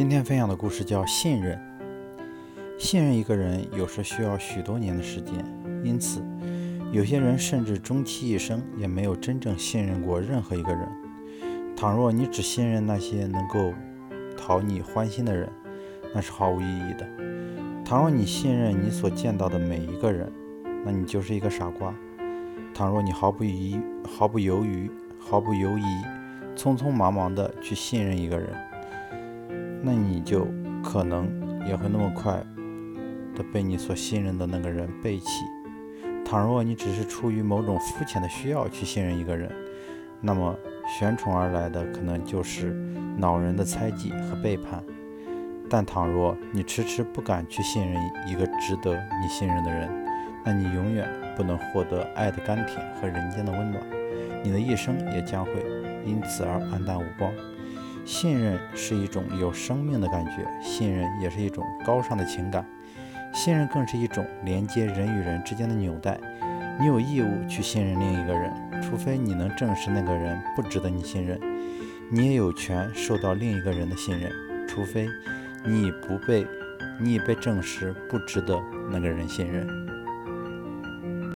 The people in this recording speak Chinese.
今天分享的故事叫信任。信任一个人有时需要许多年的时间，因此有些人甚至终其一生也没有真正信任过任何一个人。倘若你只信任那些能够讨你欢心的人，那是毫无意义的。倘若你信任你所见到的每一个人，那你就是一个傻瓜。倘若你毫不疑、毫不犹豫、毫不犹疑、匆匆忙忙地去信任一个人，那你就可能也会那么快的被你所信任的那个人背弃。倘若你只是出于某种肤浅的需要去信任一个人，那么悬宠而来的可能就是恼人的猜忌和背叛。但倘若你迟迟不敢去信任一个值得你信任的人，那你永远不能获得爱的甘甜和人间的温暖，你的一生也将会因此而黯淡无光。信任是一种有生命的感觉，信任也是一种高尚的情感，信任更是一种连接人与人之间的纽带。你有义务去信任另一个人，除非你能证实那个人不值得你信任；你也有权受到另一个人的信任，除非你不被，你已被证实不值得那个人信任。